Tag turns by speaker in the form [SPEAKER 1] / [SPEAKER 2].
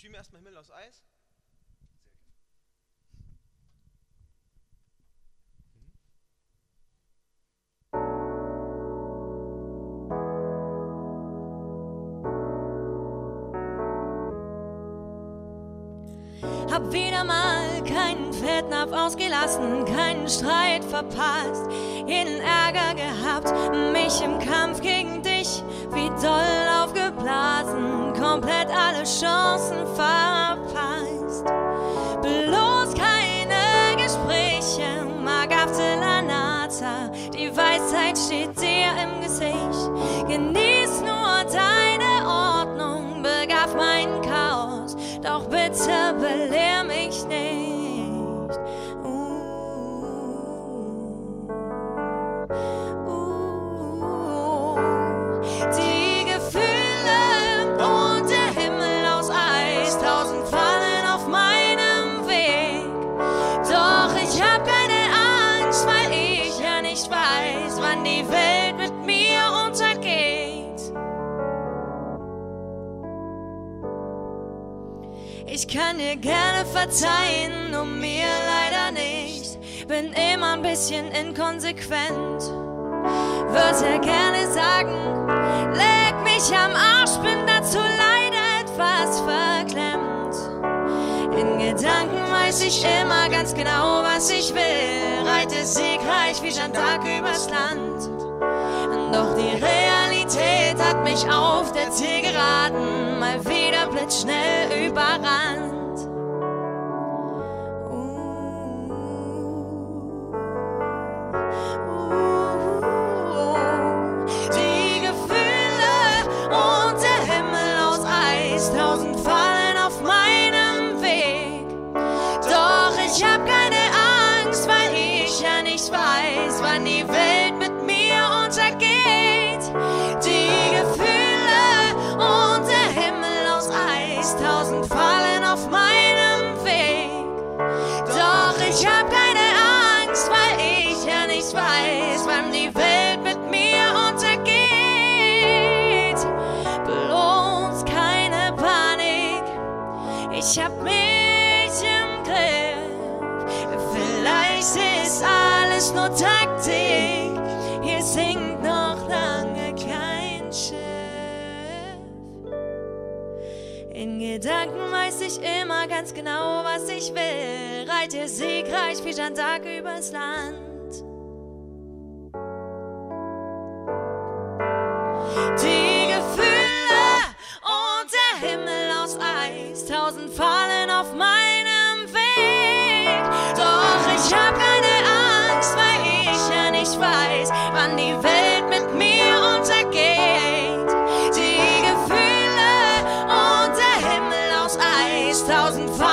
[SPEAKER 1] Spielen wir erstmal Himmel aus Eis.
[SPEAKER 2] Hab wieder mal keinen Fettnapf ausgelassen, keinen Streit verpasst, jeden Ärger gehabt, mich im Kampf gegen dich wie doll komplett alle Chancen verpasst. Bloß keine Gespräche, Magafte Lanata, die Weisheit steht dir im Gesicht. Genieß nur deine Ordnung, begab mein Chaos, doch bitte belehr mich nicht. Die Welt mit mir untergeht. Ich kann dir gerne verzeihen, nur mir leider nicht. Bin immer ein bisschen inkonsequent. Würde ja gerne sagen, leg mich am Arsch, bin dazu leider etwas verklemmt. In Gedanken weiß ich immer ganz genau, was ich will. Reite siegreich wie Jeanne d'Arc übers Land. Mich auf der Zielgeraden mal wieder blitzschnell überrannt. Die Gefühle und der Himmel aus Eis, tausend Fallen auf meinem Weg. Doch ich hab keine Angst, weil ich ja nicht weiß, wann die Welt Doch In Gedanken weiß ich immer ganz genau, was ich will. Reite siegreich wie Jeanne d'Arc übers Land. Die Gefühle und der Himmel aus Eis, tausend Fallen auf meinem Weg. Doch ich hab 2020.